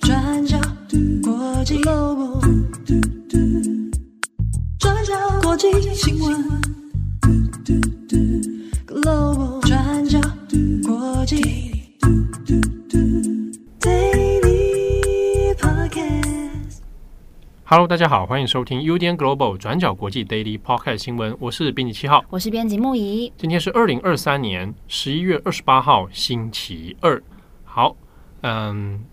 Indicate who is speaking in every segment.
Speaker 1: 转角国际 Global，转角国际新闻 Global，转角国际 Daily Podcast。
Speaker 2: Hello，大家好，欢迎收听 UDN Global 转角国际 Daily Podcast 新闻，我是编辑七号，
Speaker 3: 我是编辑木仪。
Speaker 2: 今天是二零二三年十一月二十八号，星期二。好，嗯。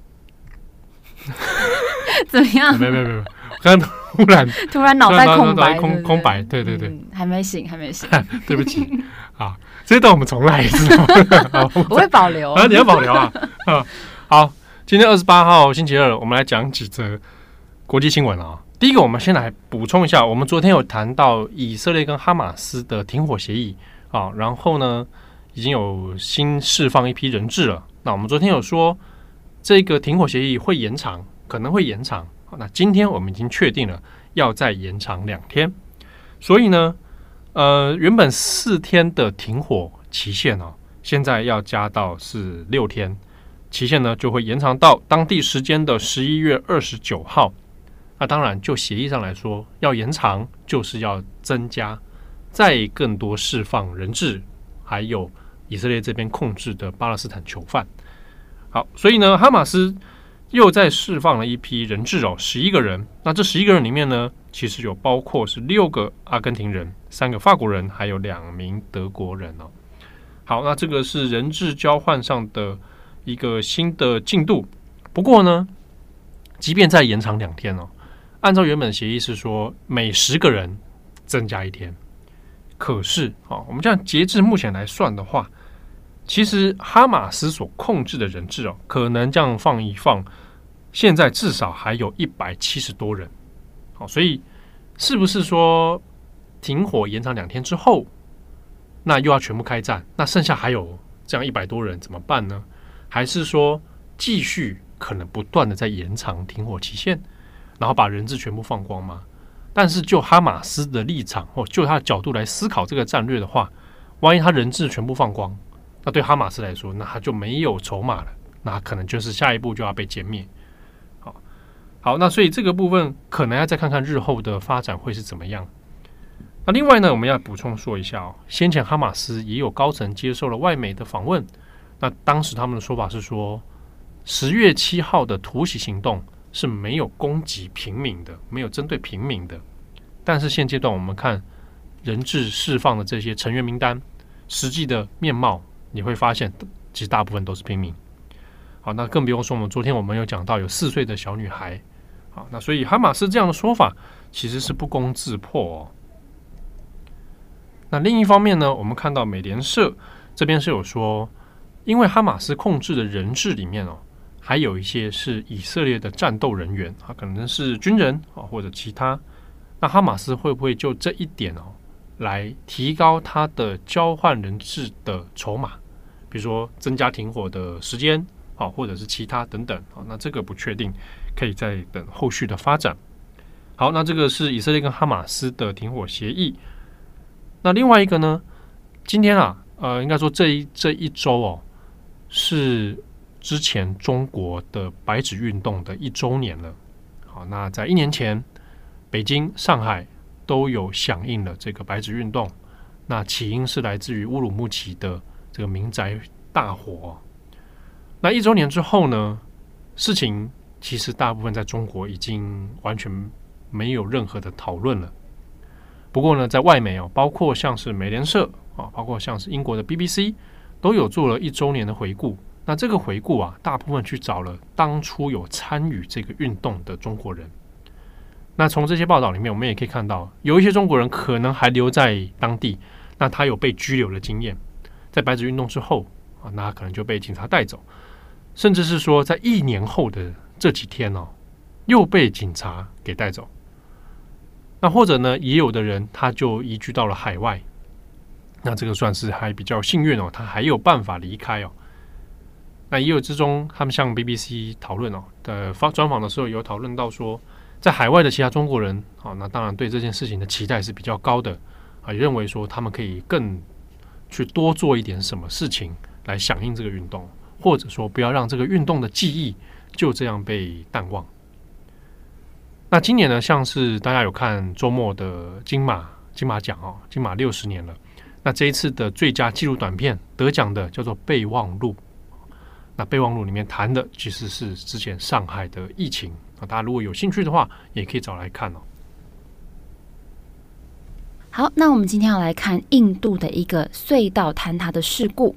Speaker 3: 怎么样？
Speaker 2: 没有没有没有，刚刚突然
Speaker 3: 突然脑袋空白，
Speaker 2: 空空白，对对对，
Speaker 3: 还没醒，还没醒，
Speaker 2: 对不起啊，这段我们重来一次，
Speaker 3: 我会保留
Speaker 2: 啊，你要保留啊，啊，好，今天二十八号星期二，我们来讲几则国际新闻啊。第一个，我们先来补充一下，我们昨天有谈到以色列跟哈马斯的停火协议啊，然后呢，已经有新释放一批人质了。那我们昨天有说。这个停火协议会延长，可能会延长。那今天我们已经确定了要再延长两天，所以呢，呃，原本四天的停火期限哦，现在要加到是六天，期限呢就会延长到当地时间的十一月二十九号。那当然，就协议上来说，要延长就是要增加再更多释放人质，还有以色列这边控制的巴勒斯坦囚犯。好，所以呢，哈马斯又在释放了一批人质哦，十一个人。那这十一个人里面呢，其实有包括是六个阿根廷人、三个法国人，还有两名德国人哦。好，那这个是人质交换上的一个新的进度。不过呢，即便再延长两天哦，按照原本协议是说每十个人增加一天。可是啊，我们这样截至目前来算的话。其实哈马斯所控制的人质哦，可能这样放一放，现在至少还有一百七十多人。好，所以是不是说停火延长两天之后，那又要全部开战？那剩下还有这样一百多人怎么办呢？还是说继续可能不断的在延长停火期限，然后把人质全部放光吗？但是就哈马斯的立场或就他的角度来思考这个战略的话，万一他人质全部放光？那对哈马斯来说，那他就没有筹码了，那可能就是下一步就要被歼灭。好，好，那所以这个部分可能要再看看日后的发展会是怎么样。那另外呢，我们要补充说一下哦，先前哈马斯也有高层接受了外媒的访问，那当时他们的说法是说，十月七号的突袭行动是没有攻击平民的，没有针对平民的。但是现阶段我们看人质释放的这些成员名单，实际的面貌。你会发现，其实大部分都是平民。好，那更不用说我们昨天我们有讲到有四岁的小女孩。好，那所以哈马斯这样的说法其实是不攻自破哦。那另一方面呢，我们看到美联社这边是有说，因为哈马斯控制的人质里面哦，还有一些是以色列的战斗人员啊，可能是军人啊或者其他。那哈马斯会不会就这一点哦，来提高他的交换人质的筹码？比如说增加停火的时间，好，或者是其他等等，好，那这个不确定，可以再等后续的发展。好，那这个是以色列跟哈马斯的停火协议。那另外一个呢？今天啊，呃，应该说这一这一周哦，是之前中国的白纸运动的一周年了。好，那在一年前，北京、上海都有响应了这个白纸运动。那起因是来自于乌鲁木齐的。这个民宅大火，那一周年之后呢？事情其实大部分在中国已经完全没有任何的讨论了。不过呢，在外媒哦，包括像是美联社啊，包括像是英国的 BBC，都有做了一周年的回顾。那这个回顾啊，大部分去找了当初有参与这个运动的中国人。那从这些报道里面，我们也可以看到，有一些中国人可能还留在当地，那他有被拘留的经验。在白纸运动之后啊，那可能就被警察带走，甚至是说在一年后的这几天哦，又被警察给带走。那或者呢，也有的人他就移居到了海外，那这个算是还比较幸运哦，他还有办法离开哦。那也有之中，他们向 BBC 讨论哦的发专访的时候，有讨论到说，在海外的其他中国人啊，那当然对这件事情的期待是比较高的啊，认为说他们可以更。去多做一点什么事情来响应这个运动，或者说不要让这个运动的记忆就这样被淡忘。那今年呢，像是大家有看周末的金马金马奖哦，金马六十年了。那这一次的最佳纪录短片得奖的叫做《备忘录》。那《备忘录》里面谈的其实是之前上海的疫情啊，大家如果有兴趣的话，也可以找来看哦。
Speaker 3: 好，那我们今天要来看印度的一个隧道坍塌的事故。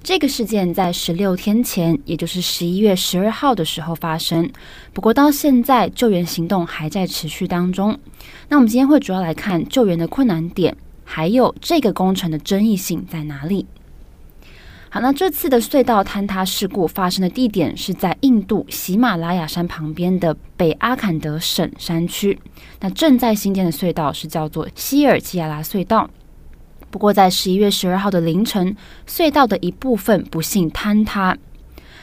Speaker 3: 这个事件在十六天前，也就是十一月十二号的时候发生。不过到现在，救援行动还在持续当中。那我们今天会主要来看救援的困难点，还有这个工程的争议性在哪里。好，那这次的隧道坍塌事故发生的地点是在印度喜马拉雅山旁边的北阿坎德省山区。那正在兴建的隧道是叫做希尔基亚拉隧道。不过，在十一月十二号的凌晨，隧道的一部分不幸坍塌。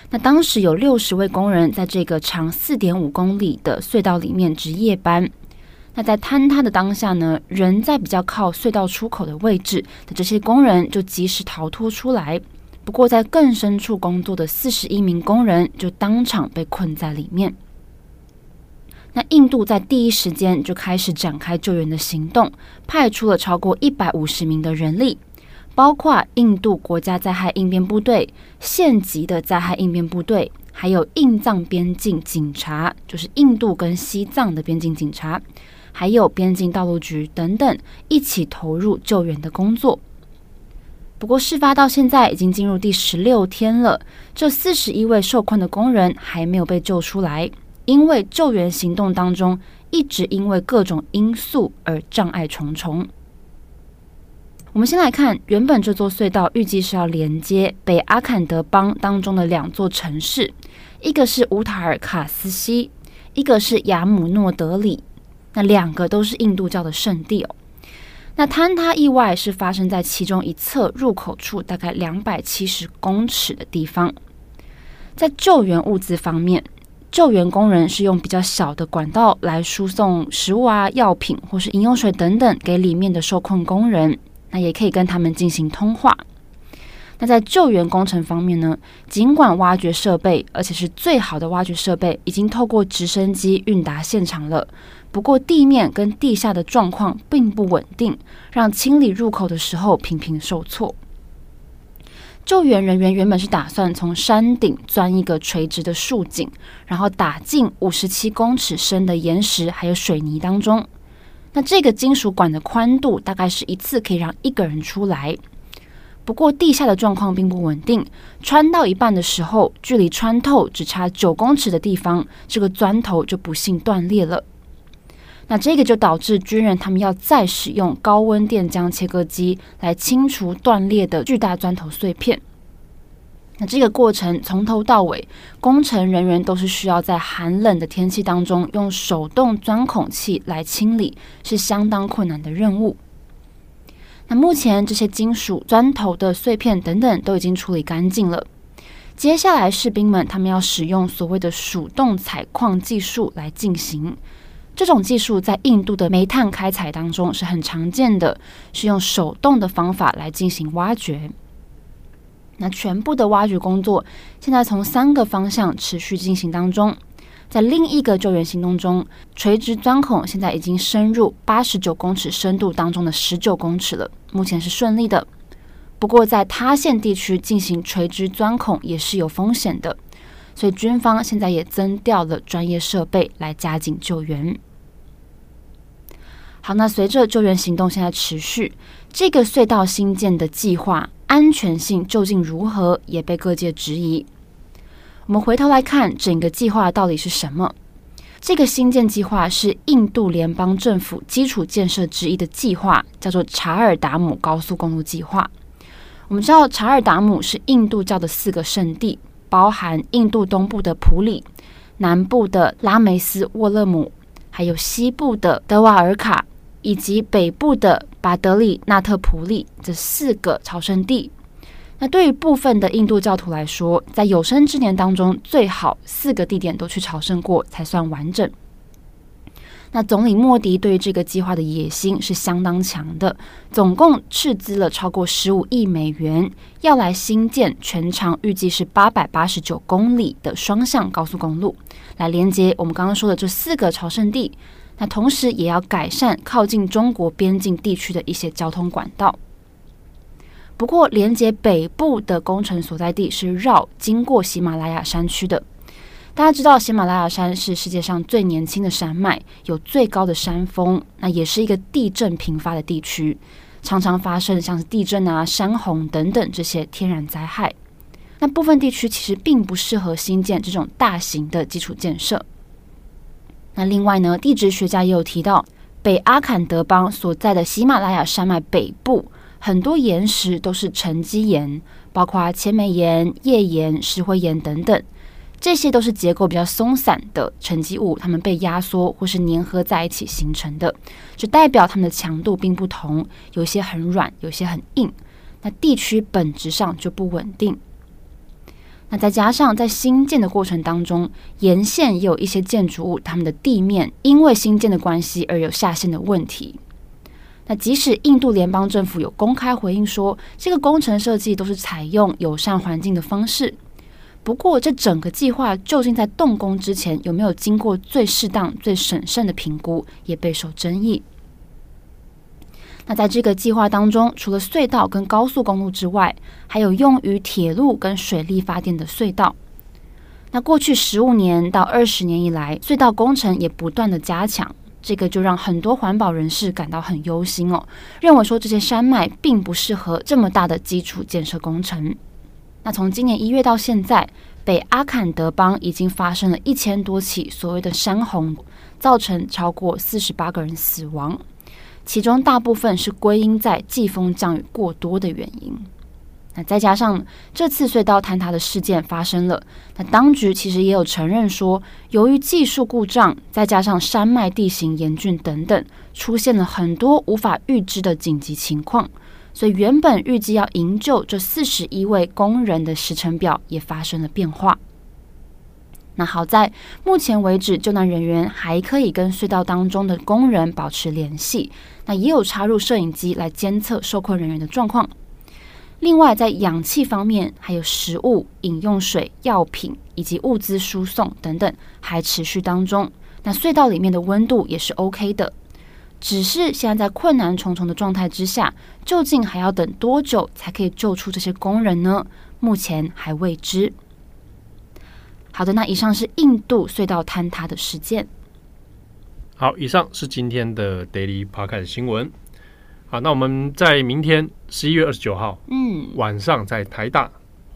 Speaker 3: 那当时有六十位工人在这个长四点五公里的隧道里面值夜班。那在坍塌的当下呢，人在比较靠隧道出口的位置的这些工人就及时逃脱出来。不过，在更深处工作的四十一名工人就当场被困在里面。那印度在第一时间就开始展开救援的行动，派出了超过一百五十名的人力，包括印度国家灾害应变部队、县级的灾害应变部队，还有印藏边境警察，就是印度跟西藏的边境警察，还有边境道路局等等，一起投入救援的工作。不过，事发到现在已经进入第十六天了，这四十一位受困的工人还没有被救出来，因为救援行动当中一直因为各种因素而障碍重重。我们先来看，原本这座隧道预计是要连接北阿坎德邦当中的两座城市，一个是乌塔尔卡斯西，一个是雅姆诺德里，那两个都是印度教的圣地哦。那坍塌意外是发生在其中一侧入口处，大概两百七十公尺的地方。在救援物资方面，救援工人是用比较小的管道来输送食物啊、药品或是饮用水等等给里面的受困工人。那也可以跟他们进行通话。那在救援工程方面呢，尽管挖掘设备，而且是最好的挖掘设备，已经透过直升机运达现场了。不过地面跟地下的状况并不稳定，让清理入口的时候频频受挫。救援人员原本是打算从山顶钻一个垂直的竖井，然后打进五十七公尺深的岩石还有水泥当中。那这个金属管的宽度大概是一次可以让一个人出来。不过地下的状况并不稳定，穿到一半的时候，距离穿透只差九公尺的地方，这个钻头就不幸断裂了。那这个就导致军人他们要再使用高温电浆切割机来清除断裂的巨大钻头碎片。那这个过程从头到尾，工程人员都是需要在寒冷的天气当中用手动钻孔器来清理，是相当困难的任务。那目前这些金属钻头的碎片等等都已经处理干净了。接下来士兵们他们要使用所谓的鼠洞采矿技术来进行。这种技术在印度的煤炭开采当中是很常见的，是用手动的方法来进行挖掘。那全部的挖掘工作现在从三个方向持续进行当中。在另一个救援行动中，垂直钻孔现在已经深入八十九公尺深度当中的十九公尺了，目前是顺利的。不过在塌陷地区进行垂直钻孔也是有风险的，所以军方现在也增调了专业设备来加紧救援。好，那随着救援行动现在持续，这个隧道新建的计划安全性究竟如何，也被各界质疑。我们回头来看整个计划到底是什么？这个新建计划是印度联邦政府基础建设之一的计划，叫做查尔达姆高速公路计划。我们知道查尔达姆是印度教的四个圣地，包含印度东部的普里、南部的拉梅斯沃勒姆，还有西部的德瓦尔卡。以及北部的巴德里纳特普利这四个朝圣地，那对于部分的印度教徒来说，在有生之年当中，最好四个地点都去朝圣过才算完整。那总理莫迪对于这个计划的野心是相当强的，总共斥资了超过十五亿美元，要来新建全长预计是八百八十九公里的双向高速公路，来连接我们刚刚说的这四个朝圣地。那同时也要改善靠近中国边境地区的一些交通管道。不过，连接北部的工程所在地是绕经过喜马拉雅山区的。大家知道，喜马拉雅山是世界上最年轻的山脉，有最高的山峰，那也是一个地震频发的地区，常常发生像是地震啊、山洪等等这些天然灾害。那部分地区其实并不适合新建这种大型的基础建设。那另外呢，地质学家也有提到，北阿坎德邦所在的喜马拉雅山脉北部，很多岩石都是沉积岩，包括千枚岩、页岩、石灰岩等等。这些都是结构比较松散的沉积物，它们被压缩或是粘合在一起形成的，就代表它们的强度并不同，有些很软，有些很硬。那地区本质上就不稳定。那再加上在新建的过程当中，沿线也有一些建筑物，它们的地面因为新建的关系而有下陷的问题。那即使印度联邦政府有公开回应说，这个工程设计都是采用友善环境的方式。不过，这整个计划究竟在动工之前有没有经过最适当、最审慎的评估，也备受争议。那在这个计划当中，除了隧道跟高速公路之外，还有用于铁路跟水力发电的隧道。那过去十五年到二十年以来，隧道工程也不断的加强，这个就让很多环保人士感到很忧心哦，认为说这些山脉并不适合这么大的基础建设工程。那从今年一月到现在，北阿坎德邦已经发生了一千多起所谓的山洪，造成超过四十八个人死亡，其中大部分是归因在季风降雨过多的原因。再加上这次隧道坍塌的事件发生了，那当局其实也有承认说，由于技术故障，再加上山脉地形严峻等等，出现了很多无法预知的紧急情况。所以原本预计要营救这四十一位工人的时程表也发生了变化。那好在目前为止，救难人员还可以跟隧道当中的工人保持联系，那也有插入摄影机来监测受困人员的状况。另外，在氧气方面，还有食物、饮用水、药品以及物资输送等等还持续当中。那隧道里面的温度也是 OK 的。只是现在在困难重重的状态之下，究竟还要等多久才可以救出这些工人呢？目前还未知。好的，那以上是印度隧道坍塌的事件。
Speaker 2: 好，以上是今天的 Daily Podcast 新闻。好，那我们在明天十一月二十九号，嗯，晚上在台大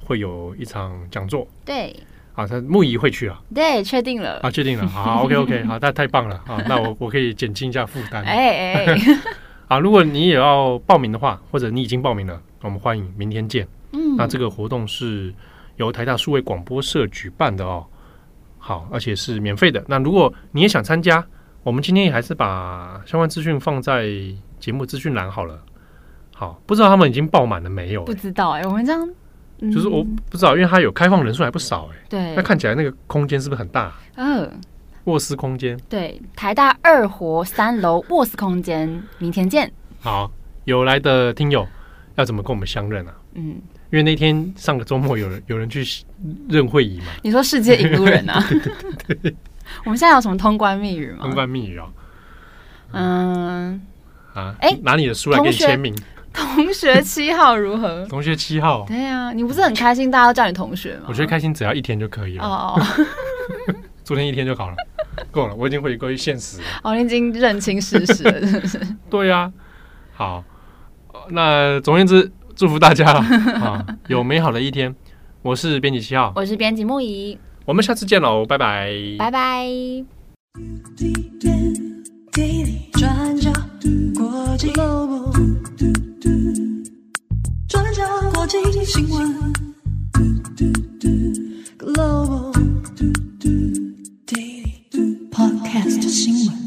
Speaker 2: 会有一场讲座。
Speaker 3: 对。
Speaker 2: 啊，他木仪会去啊？
Speaker 3: 对，确定了。
Speaker 2: 啊，确定了。好，OK，OK，好，那太棒了啊！那我我可以减轻一下负担。
Speaker 3: 哎哎，
Speaker 2: 啊，如果你也要报名的话，或者你已经报名了，我们欢迎明天见。嗯，那这个活动是由台大数位广播社举办的哦。好，而且是免费的。那如果你也想参加，我们今天也还是把相关资讯放在节目资讯栏好了。好，不知道他们已经爆满了没有？
Speaker 3: 不知道哎、欸，我们这样。
Speaker 2: 就是我不知道，因为它有开放人数还不少哎、欸。
Speaker 3: 对。
Speaker 2: 那看起来那个空间是不是很大？嗯。卧室空间。
Speaker 3: 对，台大二活三楼卧室空间，明天见。
Speaker 2: 好，有来的听友要怎么跟我们相认啊？嗯，因为那天上个周末有人有人去认会议嘛。
Speaker 3: 你说世界引路人啊？
Speaker 2: 对对对对。
Speaker 3: 我们现在有什么通关密语吗？
Speaker 2: 通关密语啊。
Speaker 3: 嗯。
Speaker 2: 啊？哎，拿你的书来给你签名。
Speaker 3: 同学七号如何？
Speaker 2: 同学七号，
Speaker 3: 对呀、啊，你不是很开心，大家都叫你同学吗？
Speaker 2: 我觉得开心只要一天就可以了。哦哦，昨天一天就好了，够了，我已经回归现实了。
Speaker 3: 哦，你已经认清事实了，是不是？
Speaker 2: 对呀、啊，好，那总而言之，祝福大家啊，有美好的一天。我是编辑七号，
Speaker 3: 我是编辑木仪，
Speaker 2: 我们下次见喽，拜拜，
Speaker 3: 拜拜。
Speaker 1: 转角 dog google do 国际新闻 Global Daily podcast 新闻